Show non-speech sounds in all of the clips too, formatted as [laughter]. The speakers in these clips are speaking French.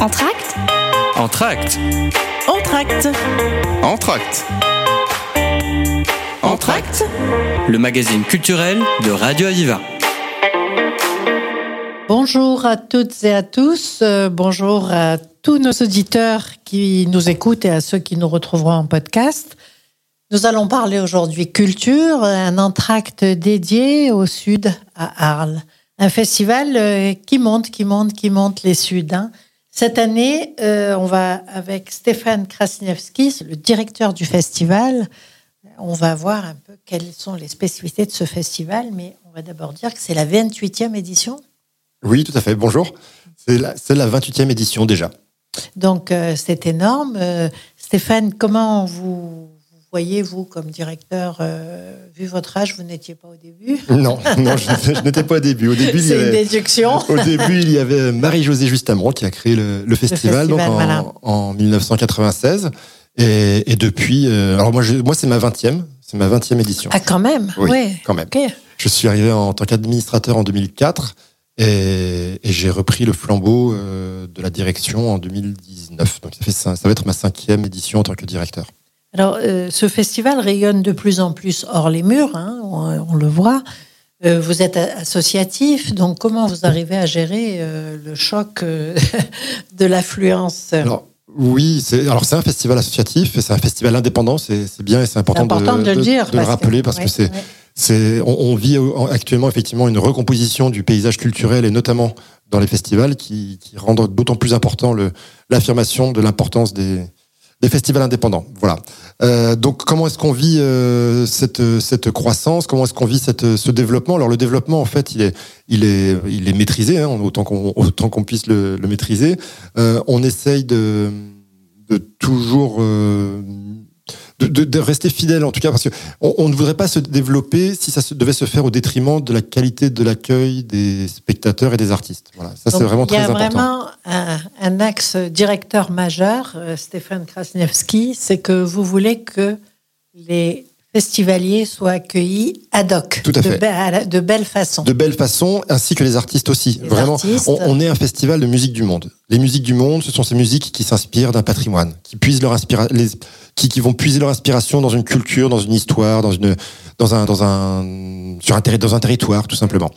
Entracte Entracte. Entracte. Entracte. Entracte. Le magazine culturel de Radio Aviva. Bonjour à toutes et à tous. euh, bonjour à tous nos auditeurs qui nous écoutent et à ceux qui nous retrouveront en podcast. Nous allons parler aujourd'hui culture, un entracte dédié au sud à Arles. Un festival euh, qui monte, qui monte, qui monte les Suds. hein. Cette année, euh, on va avec Stéphane Krasniewski, le directeur du festival. On va voir un peu quelles sont les spécificités de ce festival, mais on va d'abord dire que c'est la 28e édition. Oui, tout à fait. Bonjour. C'est la, la 28e édition déjà. Donc, euh, c'est énorme. Euh, Stéphane, comment vous voyez, vous, comme directeur, euh, vu votre âge, vous n'étiez pas au début? [laughs] Non, non, je, je n'étais pas au début. Au début, il y C'est une avait, déduction. au début, il y avait Marie-Josée Justamont qui a créé le, le festival, en, voilà. en 1996. Et, et depuis, euh, alors moi, je- moi c'est ma 20e, c'est ma 20e édition. Ah, quand même? Oui, Ouais. quand même. Je suis arrivé en tant qu'administrateur en 2004 et, et j'ai repris le flambeau euh, de la direction en 2019. Donc ça, fait, ça, ça va être ma cinquième édition en tant que directeur. Alors, euh, ce festival rayonne de plus en plus hors les murs, hein, on, on le voit. Euh, vous êtes associatif, donc comment vous arrivez à gérer euh, le choc [laughs] de l'affluence? Alors, oui, c'est alors c'est un festival associatif et c'est un festival indépendant, c'est bien et c'est important, important de le dire, de le que- rappeler parce que ouais, c'est ouais. c'est on, on vit actuellement effectivement une recomposition du paysage culturel et notamment dans les festivals qui, qui rendent d'autant plus important l'affirmation de l'importance des des festivals indépendants. Voilà. Euh, donc, comment est-ce qu'on vit euh, cette, cette croissance? Comment est-ce qu'on vit cette, ce développement? Alors, le développement, en fait, il est, il est, il est maîtrisé, hein, autant qu'on autant qu'on puisse le, le maîtriser. Euh, on essaye de, de toujours euh, de, de- de rester fidèle, en tout cas, parce que on, ne voudrait pas se développer si ça se, devait se faire au détriment de la qualité de l'accueil des spectateurs et des artistes. Voilà, ça c'est vraiment il y très a important. vraiment un, un axe directeur majeur, euh, Stéphane Krasniewski, c'est que vous voulez que les festivaliers soient accueillis ad hoc, Tout à de, fait. be- de belle façon. de belle façon, ainsi que les artistes aussi. Les Vraiment, artistes. on, on est un festival de musique du monde. Les musiques du monde, ce sont ces musiques qui s'inspirent d'un patrimoine, qui puisent leur les, qui, qui vont puiser leur inspiration dans une culture, dans une histoire, dans une, dans un, dans un, sur un terri- dans un territoire, tout simplement.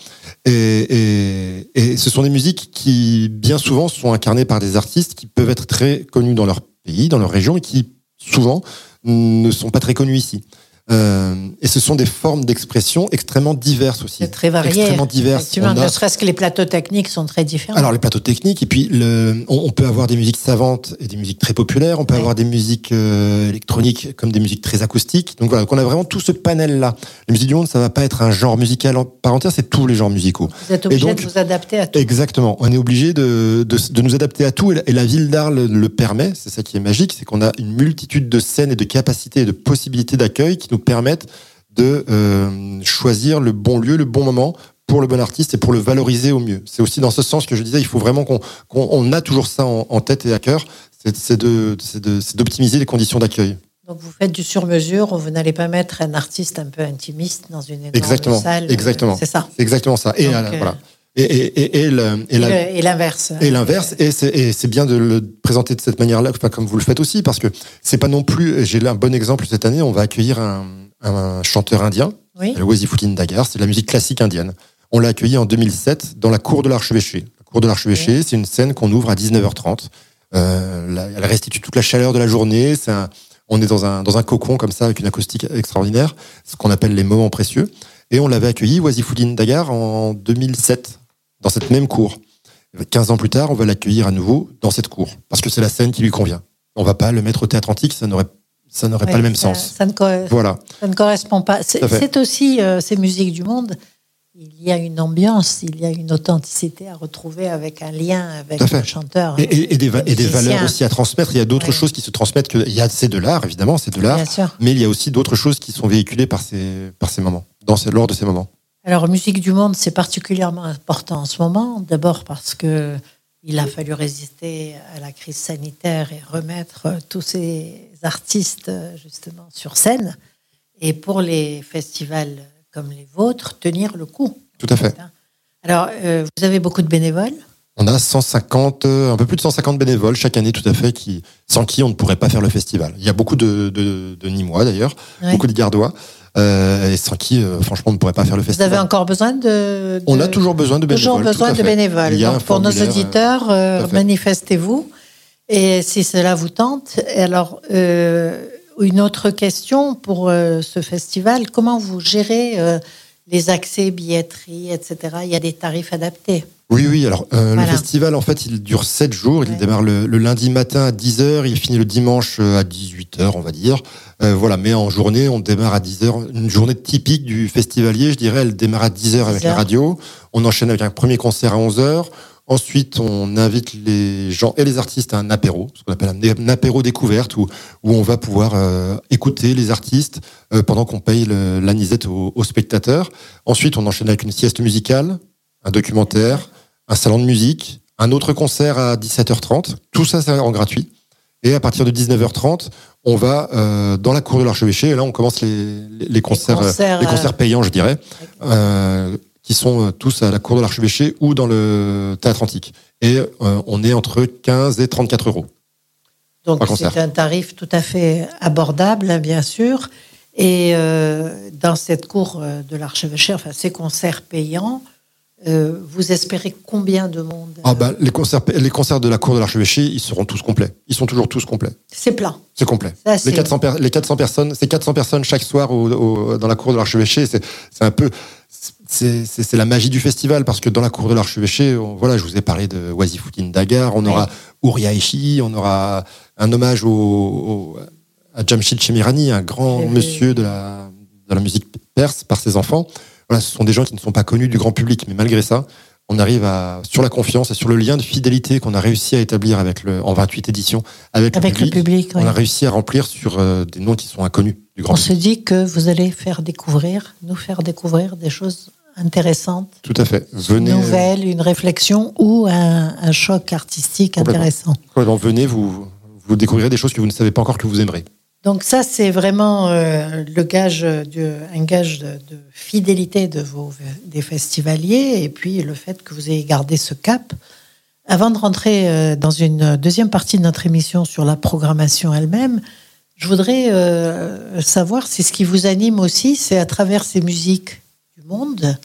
Et, et, et ce sont des musiques qui, bien souvent, sont incarnées par des artistes qui peuvent être très connus dans leur pays, dans leur région, et qui, souvent, ne sont pas très connus ici. Euh, et ce sont des formes d'expression extrêmement diverses aussi. C'est très varié. Extrêmement diverses. A- ne serait-ce que les plateaux techniques sont très différents. alors les plateaux techniques et puis le, on, on peut avoir des musiques savantes et des musiques très populaires. On peut Ouais. avoir des musiques euh, électroniques comme des musiques très acoustiques. Donc voilà, donc on a vraiment tout ce panel là. Les musiques du monde, ça va pas être un genre musical en part entière, c'est tous les genres musicaux. vous êtes obligé de vous adapter à tout. Exactement. On est obligé de, de, de nous adapter à tout et la, et la ville d'Arles le permet. C'est ça qui est magique, c'est qu'on a une multitude de scènes et de capacités et de possibilités d'accueil qui nous permettent de euh, choisir le bon lieu, le bon moment pour le bon artiste et pour le valoriser au mieux. C'est aussi dans ce sens que je disais, il faut vraiment qu'on on a toujours ça en, en tête et à cœur, c'est d'optimiser les conditions d'accueil. Donc vous faites du sur-mesure, vous n'allez pas mettre un artiste un peu intimiste dans une énorme Exactement, salle. exactement. C'est ça. Exactement ça. Et Donc, euh, euh, voilà. Et, et, et, et la- l'inverse. Et l'inverse, et c'est et c'est bien de le présenter de cette manière-là, comme vous le faites aussi, parce que c'est pas non plus. J'ai là un bon exemple cette année. On va accueillir un, un chanteur indien, Oui. le Wasifuddin Dagar. C'est de la musique classique indienne. On l'a accueilli en 2007 dans la cour de l'archevêché. La cour de l'archevêché, c'est une scène qu'on ouvre à 19h30. Euh, là, elle restitue toute la chaleur de la journée. C'est un- on est dans un, dans un cocon comme ça avec une acoustique extraordinaire, ce qu'on appelle les moments précieux. Et on l'avait accueilli, Wasifuddin Dagar, en 2007, dans cette même cour. 15 ans plus tard, on va l'accueillir à nouveau dans cette cour, parce que c'est la scène qui lui convient. On va pas le mettre au théâtre antique, ça n'aurait ça n'aurait pas le même ça- sens. Ça ne, co- Voilà, ça ne correspond pas. C'est aussi euh, ces musiques du monde. Il y a une ambiance, il y a une authenticité à retrouver avec un lien avec le chanteur. et, et- et des, et valeurs aussi à transmettre. Il y a d'autres Ouais. choses qui se transmettent. Que, il y a c'est de l'art, évidemment, c'est de l'art, mais il y a aussi d'autres choses qui sont véhiculées par ces, par ces moments, dans ces, lors de ces moments. Alors, musique du monde, c'est particulièrement important en ce moment. D'abord parce que il a fallu résister à la crise sanitaire et remettre euh, tous ces artistes euh, justement sur scène. Et pour les festivals comme les vôtres, tenir le coup. Tout à fait. Alors, euh, vous avez beaucoup de bénévoles. On a 150, un peu plus de 150 bénévoles chaque année, tout à fait, qui, sans qui on ne pourrait pas faire le festival. Il y a beaucoup de, de, de Nîmois d'ailleurs, beaucoup de Gardois. Euh, et sans qui, euh, franchement, on ne pourrait pas faire le festival. Vous avez encore besoin de, On a toujours besoin de bénévoles. Toujours besoin de bénévoles. Donc, pour nos auditeurs, euh, manifestez-vous. Et si cela vous tente, alors une autre question pour ce festival comment vous gérez les accès, billetterie, etc. Il y a des tarifs adaptés. Oui, oui. Alors, euh, le festival, en fait, il dure 7 jours. Il démarre le, lundi matin à 10h. Il finit le dimanche euh, à 18h, on va dire. Euh, voilà. Mais en journée, on démarre à 10h. Une journée typique du festivalier, je dirais, elle démarre à 10h avec la radio. On enchaîne avec un premier concert à 11h. Ensuite, on invite les gens et les artistes à un apéro, ce qu'on appelle un, apéro découverte, où, où on va pouvoir euh, écouter les artistes euh, pendant qu'on paye l'anisette aux, aux, spectateurs. Ensuite, on enchaîne avec une sieste musicale, un documentaire, un salon de musique, un autre concert à 17h30. Tout ça, c'est en gratuit. Et à partir de 19h30, on va euh, dans la cour de l'archevêché. Et là, on commence les, les, concerts, les concerts, les concerts payants, je dirais qui sont euh, tous à la cour de l'archevêché ou dans le théâtre antique. Et euh, on est entre 15 et 34 euros. Donc c'est un tarif tout à fait abordable, hein, bien sûr. Et euh, dans cette cour de l'archevêché, enfin ces concerts payants, vous espérez combien de monde ah bah, les, concerts, les concerts de la cour de l'archevêché, ils seront tous complets. Ils sont toujours tous complets. C'est plein. C'est complet. les, 400 les 400 personnes, c'est 400 personnes chaque soir dans la cour de l'archevêché. C'est un c'est la magie du festival parce que dans la cour de l'archevêché, voilà, je vous ai parlé de Wazifoutine Dagar, on aura Uriah on aura un hommage au, à Jamshid Chemirani, un grand monsieur de la, de la musique perse par ses enfants. Voilà, ce sont des gens qui ne sont pas connus du grand public, mais malgré ça, on arrive à, sur la confiance et sur le lien de fidélité qu'on a réussi à établir avec le, en 28 éditions avec, avec le public. on a réussi à remplir sur euh, des noms qui sont inconnus du grand on public. On se dit que vous allez faire découvrir, nous faire découvrir des choses intéressantes. Tout à fait. Venez. Une nouvelle, une réflexion ou un, un choc artistique intéressant. venez, vous, vous découvrirez des choses que vous ne savez pas encore que vous aimerez. Donc ça, c'est vraiment euh, le gage de, un gage de, fidélité de vos, des festivaliers et puis le fait que vous ayez gardé ce cap. Avant de rentrer euh, dans une deuxième partie de notre émission sur la programmation elle-même, je voudrais euh, savoir si ce qui vous anime aussi, c'est à travers ces musiques du monde,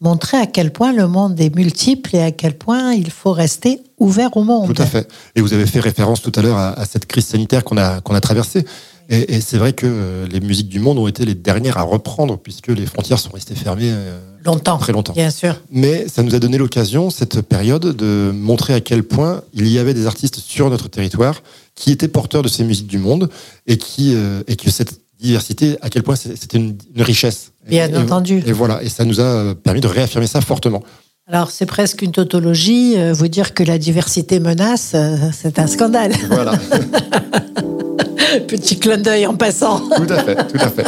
montrer à quel point le monde est multiple et à quel point il faut rester ouvert au monde. Tout à fait. Et vous avez fait référence tout à l'heure à, cette crise sanitaire qu'on a, qu'on a traversée. Et, c'est vrai que euh, les musiques du monde ont été les dernières à reprendre puisque les frontières sont restées fermées euh, longtemps, très longtemps. Bien sûr. Mais ça nous a donné l'occasion, cette période, de montrer à quel point il y avait des artistes sur notre territoire qui étaient porteurs de ces musiques du monde et qui euh, et que cette diversité, à quel point c'était une, richesse. Bien entendu. Et voilà, et ça nous a permis de réaffirmer ça fortement. Alors c'est presque une tautologie. Euh, vous dire que la diversité menace, euh, c'est un scandale. Voilà. [laughs] Petit clin d'œil en passant. Tout à fait, tout à fait.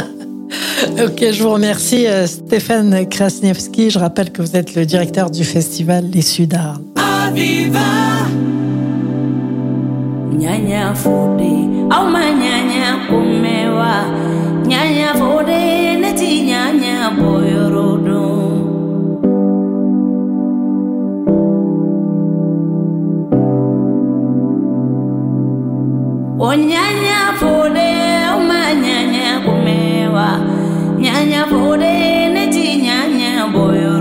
Ok, je vous remercie Stéphane Krasniewski. Je rappelle que vous êtes le directeur du festival Les Sudards. Aviva. nyanya fude au ma nyanya kumewa nyanya fude neti nyanya boyorodo o nyanya fude au ma nyanya kumewa. Nyanya fude neti nyanya boyorodo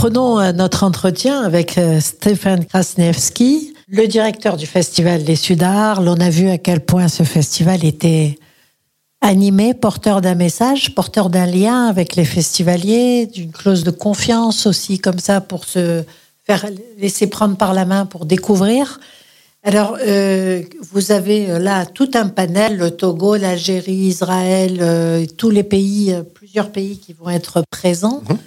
reprenons euh, notre entretien avec euh, Stéphane Krasniewski, le directeur du festival Les Sudards. On a vu à quel point ce festival était animé, porteur d'un message, porteur d'un lien avec les festivaliers, d'une clause de confiance aussi comme ça pour se faire laisser prendre par la main pour découvrir. Alors, euh, vous avez là tout un panel, le Togo, l'Algérie, Israël, tous les pays, plusieurs pays qui vont être présents. Mhm.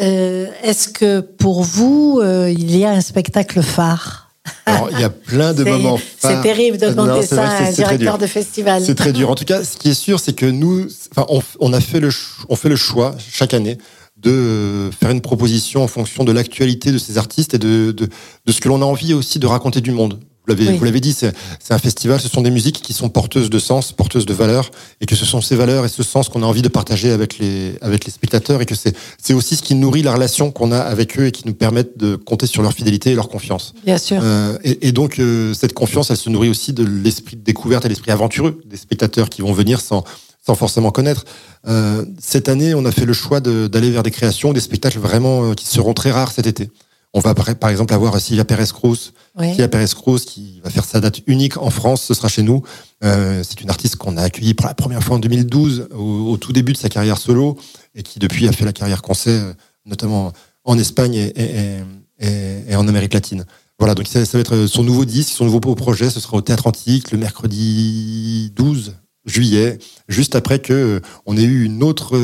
Euh, est-ce que pour vous, euh, il y a un spectacle phare Alors, il y a plein de [laughs] moments phares. C'est terrible de demander ça à un directeur de festival. C'est très dur. En tout cas, ce qui est sûr, c'est que nous, on, on, a fait le, on fait le choix chaque année de faire une proposition en fonction de l'actualité de ces artistes et de, de, de ce que l'on a envie aussi de raconter du monde. Vous l'avez, dit, c'est, un festival, ce sont des musiques qui sont porteuses de sens, porteuses de valeurs, et que ce sont ces valeurs et ce sens qu'on a envie de partager avec les, avec les spectateurs, et que c'est, c'est aussi ce qui nourrit la relation qu'on a avec eux et qui nous permettent de compter sur leur fidélité et leur confiance. Bien sûr. Euh, et, donc, euh, cette confiance, elle se nourrit aussi de l'esprit de découverte et l'esprit aventureux des spectateurs qui vont venir sans, sans forcément connaître. Euh, cette année, on a fait le choix d'aller vers des créations, des spectacles vraiment qui seront très rares cet été. On va par exemple avoir Sylvia Pérez-Cruz, Sylvia Pérez-Cruz qui va faire sa date unique en France, ce sera chez nous. Euh, c'est une artiste qu'on a accueillie pour la première fois en 2012, au, tout début de sa carrière solo, et qui depuis a fait la carrière concert, notamment en Espagne et, en Amérique latine. Voilà, donc ça, va être son nouveau disque, son nouveau projet, ce sera au Théâtre Antique le mercredi 12 juillet, juste après que on ait eu une autre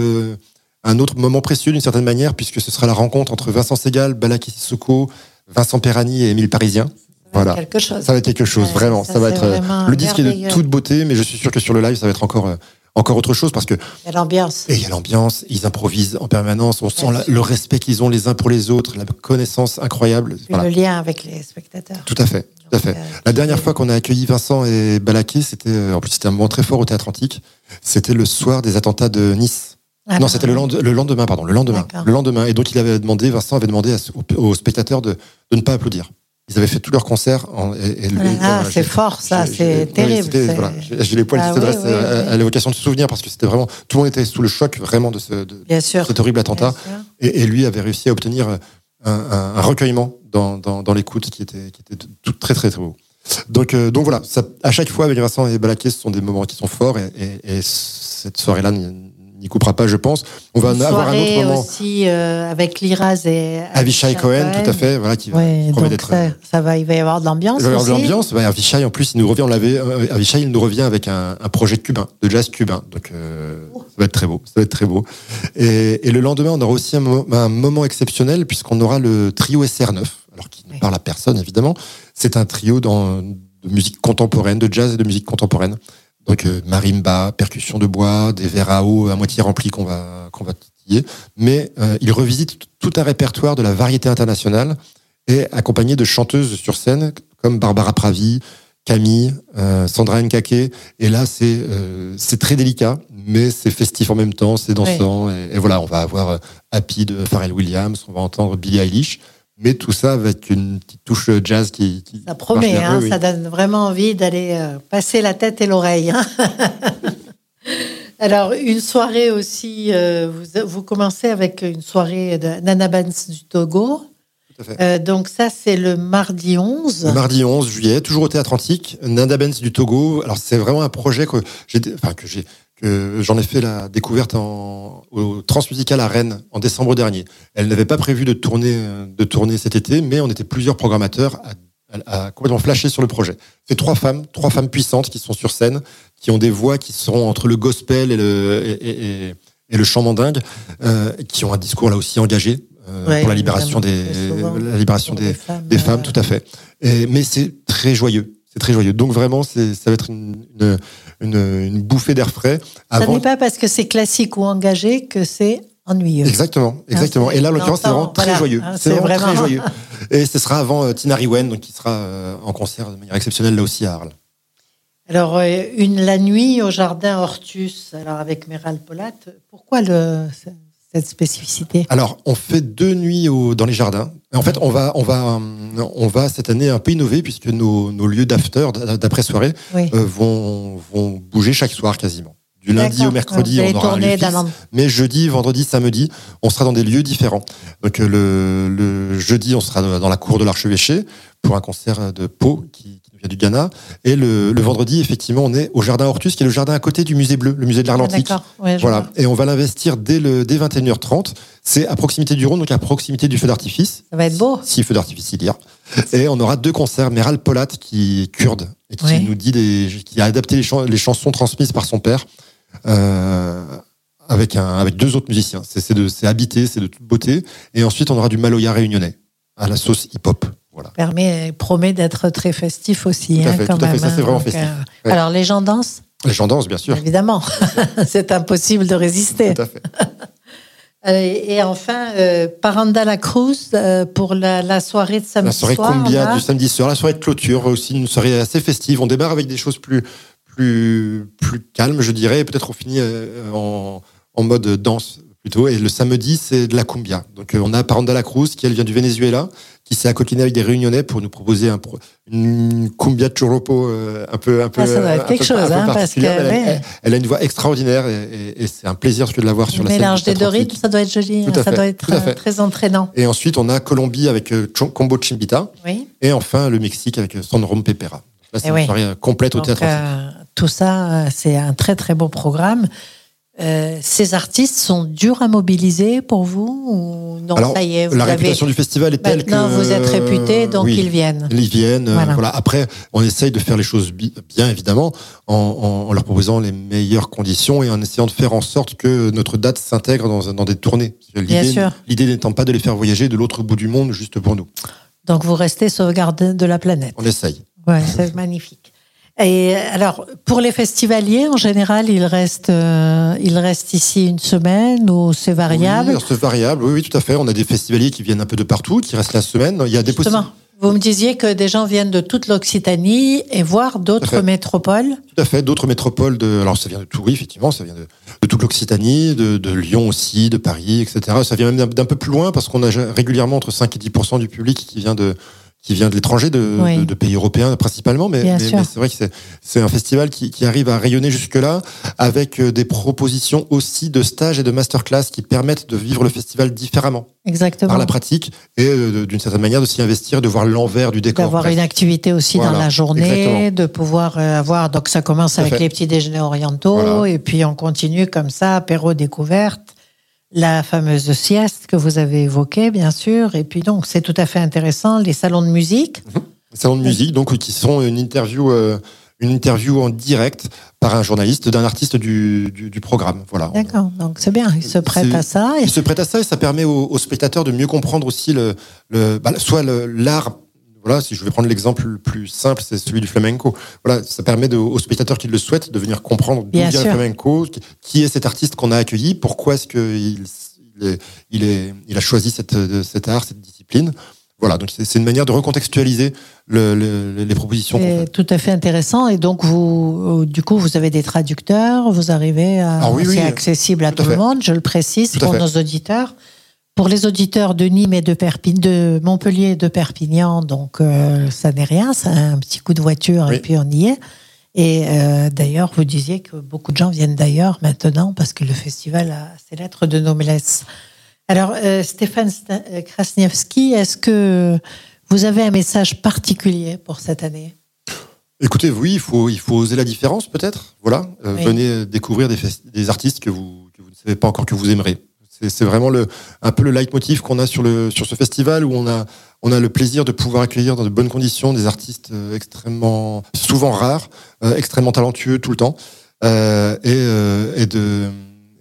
un autre moment précieux d'une certaine manière, puisque ce sera la rencontre entre Vincent Segal, Balaki Sissoko, Vincent Perrani et Émile Parisien. Voilà. Quelque chose. Ça va être quelque chose, vraiment. Ça, va être euh, le disque est de toute beauté, mais je suis sûr que sur le live, ça va être encore euh, encore autre chose parce que il y a l'ambiance. Et il y a l'ambiance. Ils improvisent en permanence. On sent le respect qu'ils ont les uns pour les autres, la connaissance incroyable. Le lien avec les spectateurs. Tout à fait. Tout à fait. Euh, la dernière fois qu'on a accueilli Vincent et Balaké, c'était en plus c'était un moment très fort au Théâtre Antique. C'était le soir des attentats de Nice. Ah non, c'était le, lendemain, pardon, le lendemain. Le lendemain. Et donc, il avait demandé, Vincent avait demandé aux, spectateurs de, ne pas applaudir. Ils avaient fait tout leur concert. et, ah, c'est fort, ça, c'est terrible. J'ai les poils qui se dressent à, l'évocation de souvenir parce que c'était vraiment. Tout le monde était sous le choc vraiment de, ce, cet horrible attentat. Et, lui avait réussi à obtenir un, recueillement dans, dans, l'écoute qui était, qui était tout, très, très, très beau. Donc, euh, donc voilà, ça, à chaque fois avec Vincent et Balaké, ce sont des moments qui sont forts et, et cette soirée-là n'y coupera pas, je pense. On va avoir un autre moment aussi euh, avec Liraz et Avishai Cohen, tout à fait, voilà, qui d'être. Ça, va, il va y avoir de l'ambiance. Il va y avoir de l'ambiance. Avishai, en plus, il nous revient. On l'avait. Euh, Avishai, il nous revient avec un, projet cubain, de jazz cubain. Donc, euh, ça va être très beau. Ça va être très beau. Et, le lendemain, on aura aussi un, moment exceptionnel puisqu'on aura le trio SR9, alors qui ne parle à personne évidemment. C'est un trio dans, de musique contemporaine, de jazz et de musique contemporaine. Donc euh, marimba, percussion de bois, des verres à eau à moitié remplis qu'on va qu'on va titiller. Mais euh, il revisite tout un répertoire de la variété internationale et accompagné de chanteuses sur scène comme Barbara Pravi, Camille, euh, Sandra Nkake. Et là, c'est c'est très délicat, mais c'est festif en même temps, c'est dansant. Et, et, voilà, on va avoir Happy de Pharrell Williams, on va entendre Billie Eilish mais tout ça avec une petite touche jazz qui. ça promet, hein, ça donne vraiment envie d'aller euh, passer la tête et l'oreille. Hein. [laughs] Alors, une soirée aussi, euh, vous, vous, commencez avec une soirée de Nana Benz du Togo. Tout à fait. Euh, donc, ça, c'est le mardi 11. Le mardi 11 juillet, toujours au Théâtre Antique, Nana Benz du Togo. Alors, c'est vraiment un projet que j'ai, enfin, que j'ai, j'en ai fait la découverte en, au Transmusical à Rennes en décembre dernier. Elle n'avait pas prévu de tourner, de tourner cet été, mais on était plusieurs programmateurs à, à, complètement flasher sur le projet. C'est trois femmes, trois femmes puissantes qui sont sur scène, qui ont des voix qui sont entre le gospel et le, et, et, et le chant mandingue, euh, qui ont un discours là aussi engagé. Euh, pour la libération des, la libération des, femmes, des femmes, tout à fait. Et, mais c'est très joyeux. C'est très joyeux. Donc vraiment, ça va être une, une, une, bouffée d'air frais. Avant... Ça n'est pas parce que c'est classique ou engagé que c'est ennuyeux. Exactement, hein, exactement. Et là, l'occurrence, c'est vraiment très joyeux. Hein, c'est vraiment, très joyeux. Et ce sera avant euh, Tina Riwen, donc qui sera euh, en concert de manière exceptionnelle là aussi à Arles. Alors, euh, une la nuit au jardin Hortus, alors avec Méral Polat. Pourquoi le, cette spécificité Alors, on fait deux nuits au, dans les jardins. En fait, on va, on va, on va cette année un peu innover puisque nos, nos lieux d'after, d'après soirée, euh, vont, vont bouger chaque soir quasiment. du lundi au mercredi, on aura un lieu fixe, mais jeudi, vendredi, samedi, on sera dans des lieux différents. Donc le, le jeudi, on sera dans la cour de l'archevêché pour un concert de Pau qui vient du Ghana. Et le, le, vendredi, effectivement, on est au jardin Hortus, qui est le jardin à côté du musée bleu, le musée de l'Atlantique. Ah, ouais, voilà. Et on va l'investir dès, le, dès 21h30. C'est à proximité du Rhône, donc à proximité du feu d'artifice. Ça va être beau. Si feu d'artifice il y a. Et on aura deux concerts. Meral Polat, qui est kurde, et qui Oui. nous dit des, qui a adapté les, chan- les chansons transmises par son père. Euh, avec, un, avec deux autres musiciens. C'est c'est de- c'est habité, c'est de toute beauté. Et ensuite, on aura du Maloya réunionnais à la sauce hip-hop. Voilà. Permet, promet d'être très festif aussi, Tout à hein, fait, quand tout à fait, même. ça, c'est hein. vraiment Donc, festif. euh, Ouais. Alors, les gens dansent, Les gens dansent, bien sûr. évidemment. [laughs] c'est impossible de résister. Tout à fait. [laughs] Euh, et enfin, euh, Paranda la Cruz euh, pour la, la soirée de samedi La soirée soir. Là. du samedi soir, la soirée de clôture, aussi une soirée assez festive. On démarre avec des choses plus, plus, plus calmes, je dirais, peut-être on finit en, en mode danse plutôt. Et le samedi, c'est de la cumbia. Donc euh, on a Paranda la Cruz, qui elle vient du Venezuela, qui s'est accoquinée avec des réunionnais pour nous proposer un, pro- une cumbia churropo euh, un peu, un peu, Ah, ça doit être quelque peu- chose, hein, parce que, Elle, ouais. elle- elle a une voix extraordinaire et, et- et c'est un plaisir de la voir sur la scène. mélange des deux rythmes, ça doit être joli, Tout hein, ça fait, doit être euh, très entraînant. Et ensuite, on a Colombie avec euh, Combo Chimbita. Oui. Et enfin, le Mexique avec Sandrom Pepera. Là, c'est Eh une oui. soirée euh, complète au Donc, théâtre. euh, tout ça, euh, c'est un très très beau programme. Euh, ces artistes sont durs à mobiliser pour vous ou non Alors, Ça y est, vous la avez- réputation du festival est telle que. Vous êtes réputé, donc oui, ils viennent. Ils viennent. euh, Voilà. Après, on essaye de faire les choses bi- bien, évidemment, en, leur proposant les meilleures conditions et en essayant de faire en sorte que notre date s'intègre dans, dans des tournées. Bien l'idée- sûr. L'idée n'étant pas de les faire voyager de l'autre bout du monde juste pour nous. Donc vous restez sauvegarde de la planète. On essaye. Ouais, c'est [laughs] magnifique. Et alors, pour les festivaliers, en général, ils restent, euh, ils restent ici une semaine ou c'est variable? Oui, c'est variable. Oui, oui, tout à fait. On a des festivaliers qui viennent un peu de partout, qui restent la semaine. Il y a des possibilités. vous me disiez que des gens viennent de toute l'Occitanie et voir d'autres métropoles. Tout à fait, d'autres métropoles de. Alors, ça vient de tout, oui, effectivement, ça vient de, de toute l'Occitanie, de, de Lyon aussi, de Paris, etc. Ça vient même d'un peu plus loin parce qu'on a régulièrement entre 5 et 10 du public qui vient de qui vient de l'étranger, de, Oui. de, de pays européens principalement, mais, mais- c'est vrai que c'est- un festival qui, qui arrive à rayonner jusque-là avec euh, des propositions aussi de stages et de masterclass qui permettent de vivre le festival différemment Exactement. par la pratique et euh, d'une certaine manière de s'y investir, de voir l'envers du décor. D'avoir une activité aussi dans la journée, exactement. de pouvoir euh, avoir. Donc ça commence avec fait. les petits déjeuners orientaux Voilà. et puis on continue comme ça, apéro découverte, la fameuse sieste que vous avez évoquée, bien sûr. Et puis donc c'est tout à fait intéressant, les salons de musique. salons de musique, donc qui sont une interview, euh, une interview en direct par un journaliste d'un artiste du, du, du programme. Voilà. D'accord, donc c'est bien, ils se prêtent C'est- à ça. Et Il se prête à ça et ça permet aux, aux spectateurs de mieux comprendre aussi le, le bah, soit le- l'art. Voilà, si je vais prendre l'exemple le plus simple, c'est celui du flamenco. Voilà, ça permet de- aux spectateurs qui le souhaitent de venir comprendre d'où vient le flamenco, qui- est cet artiste qu'on a accueilli, pourquoi est-ce qu'il il est, il, est, il a choisi cette, cet art, cette discipline. Voilà, donc c'est c'est une manière de recontextualiser le- le- les propositions fait. c'est tout à fait intéressant. Et donc, vous, euh, du coup, vous avez des traducteurs, vous arrivez à. Ah oui, oui. c'est accessible à Tout le monde, je le précise Tout pour nos auditeurs. Pour les auditeurs de Nîmes et de, Montpellier et de Perpignan, donc euh, ça n'est rien, c'est un petit coup de voiture et puis on y est. Et euh, d'ailleurs, vous disiez que beaucoup de gens viennent d'ailleurs maintenant parce que le festival a ses lettres de noblesse. Alors, euh, Stéphane Krasniewski, est-ce que vous avez un message particulier pour cette année? Écoutez, oui, il faut, il faut oser la différence, peut-être. Voilà, Euh, Oui. venez découvrir des, artistes que vous, que vous ne savez pas encore que vous aimerez. C'est vraiment le, un peu le leitmotiv qu'on a sur, le, sur ce festival où on a, on a le plaisir de pouvoir accueillir dans de bonnes conditions des artistes euh, extrêmement, souvent rares, euh, extrêmement talentueux tout le temps, euh, et, euh, et, de,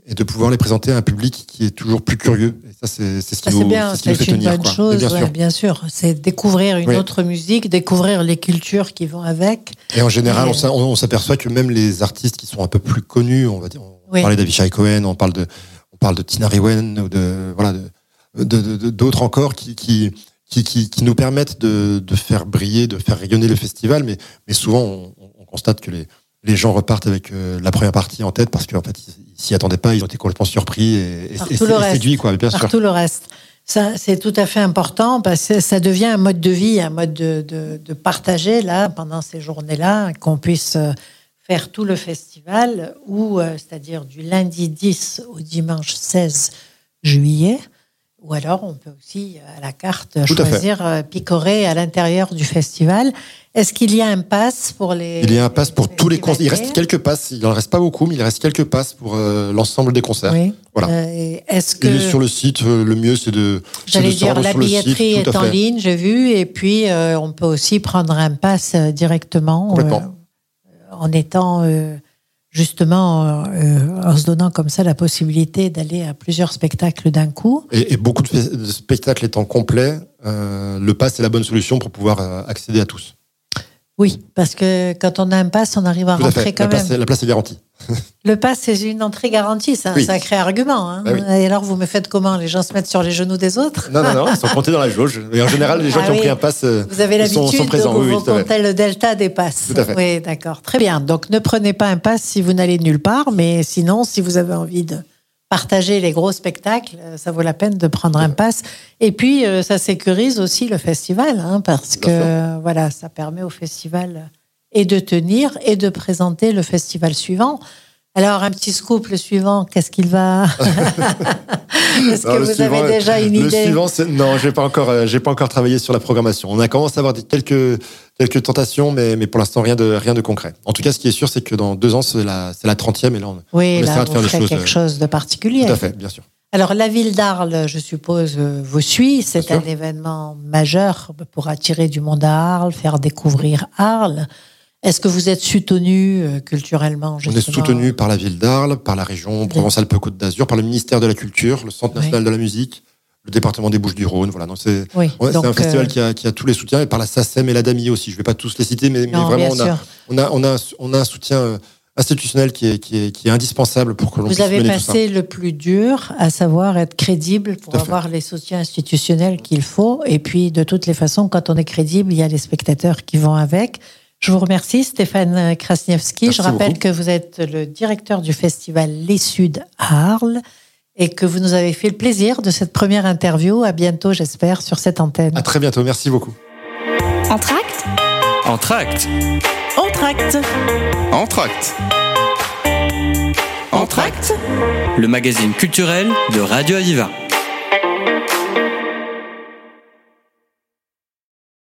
et de pouvoir les présenter à un public qui est toujours plus curieux. Et ça, c'est c'est ce qui Ça, nous, bien, c'est ce qui nous fait c'est une tenir. bonne quoi. chose, bien ouais, sûr. bien sûr. C'est découvrir une Oui. autre musique, découvrir les cultures qui vont avec. Et en général, Et, on s'a- on, on s'aperçoit que même les artistes qui sont un peu plus connus, on va dire, on Oui. parlait d'Avishai Cohen, on parle de, parle de Tina Rewen ou de, voilà, de, d'autres encore qui, qui, qui, qui, qui nous permettent de, de faire briller, de faire rayonner le festival. Mais, mais souvent, on, on constate que les, les gens repartent avec euh, la première partie en tête parce qu'en fait, ils s'y attendaient pas, ils ont été complètement surpris et, et, séduits, quoi, bien sûr. par tout le reste. Ça, c'est tout à fait important parce que ça devient un mode de vie, un mode de, de, de partager là pendant ces journées-là, qu'on puisse euh, faire tout le festival, ou euh, c'est-à-dire du lundi 10 au dimanche 16 juillet. Ou alors, on peut aussi, à la carte, Tout à choisir euh, picorer à l'intérieur du festival. Est-ce qu'il y a un pass pour les. Il y a un pass pour les tous les concerts. Il reste quelques passes. Il en reste pas beaucoup, mais il reste quelques passes pour euh, l'ensemble des concerts. Oui. Voilà. Euh, et Est-ce que. Il est sur le site. euh, le mieux, c'est de. J'allais dire, la site, billetterie est en ligne, j'ai vu, et puis euh, on peut aussi prendre un pass euh, directement Complètement. En étant euh, justement, euh, en se donnant comme ça la possibilité d'aller à plusieurs spectacles d'un coup. Et, beaucoup de, spectacles étant complets, euh, le pass est la bonne solution pour pouvoir accéder à tous. Oui, parce que quand on a un pass, on arrive à Tout à rentrer fait. quand La même. place, la place est garantie. [laughs] Le pass, c'est une entrée garantie, c'est un Oui. sacré argument. hein. Oui. Et alors, vous me faites comment? Les gens se mettent sur les genoux des autres? Non, non, non, ils sont comptés dans la jauge. Mais en général, les gens Ah qui ont pris un pass euh, Vous avez sont, l'habitude sont présents. vous compter le delta des passes. Tout à fait. Oui, d'accord. Très bien. Donc, ne prenez pas un pass si vous n'allez nulle part, mais sinon, si vous avez envie de partager les gros spectacles, euh, ça vaut la peine de prendre un pass. Et puis, euh, ça sécurise aussi le festival, hein, parce que euh, voilà, ça permet au festival et de tenir et de présenter le festival suivant. Alors, un petit scoop, le suivant, qu'est-ce qu'il va [laughs] Est-ce que le vous suivant, avez déjà une le idée suivant, c'est- non, j'ai pas encore, pas encore travaillé sur la programmation. On a commencé à avoir quelques quelques tentations, mais mais pour l'instant rien de rien de concret. En tout cas, ce qui est sûr, c'est que dans deux ans, c'est la c'est la trentième et là, on, Oui, on là, essaiera de faire des choses, quelque euh, chose de particulier. tout à fait, bien sûr. Alors, la ville d'Arles, je suppose, vous suit. C'est un événement majeur pour attirer du monde à Arles, faire découvrir Arles. Est-ce que vous êtes soutenu euh, culturellement On est justement soutenu par la ville d'Arles, par la région Provence-Alpes-Côte d'Azur, par le ministère de la Culture, le Centre Oui. national de la musique, le département des Bouches-du-Rhône. Voilà, c'est Oui, un festival euh, qui, a, qui a tous les soutiens et par la SACEM et la DAMI aussi. Je vais pas tous les citer, mais, vraiment on a, sûr. on a on a on a un soutien euh, institutionnel qui est qui est qui est indispensable pour que l'on Vous puisse avez mener tout ça. passé le plus dur, à savoir être crédible pour avoir les soutiens institutionnels qu'il faut. Et puis, de toutes les façons, quand on est crédible, il y a les spectateurs qui vont avec. Je vous remercie, Stéphane Krasniewski. Merci Je rappelle beaucoup. que vous êtes le directeur du festival Les Suds à Arles et que vous nous avez fait le plaisir de cette première interview. À bientôt, j'espère, sur cette antenne. À très bientôt. Merci beaucoup. Entracte Entracte. Entracte. Entracte. Entracte. Le magazine culturel de Radio Aviva.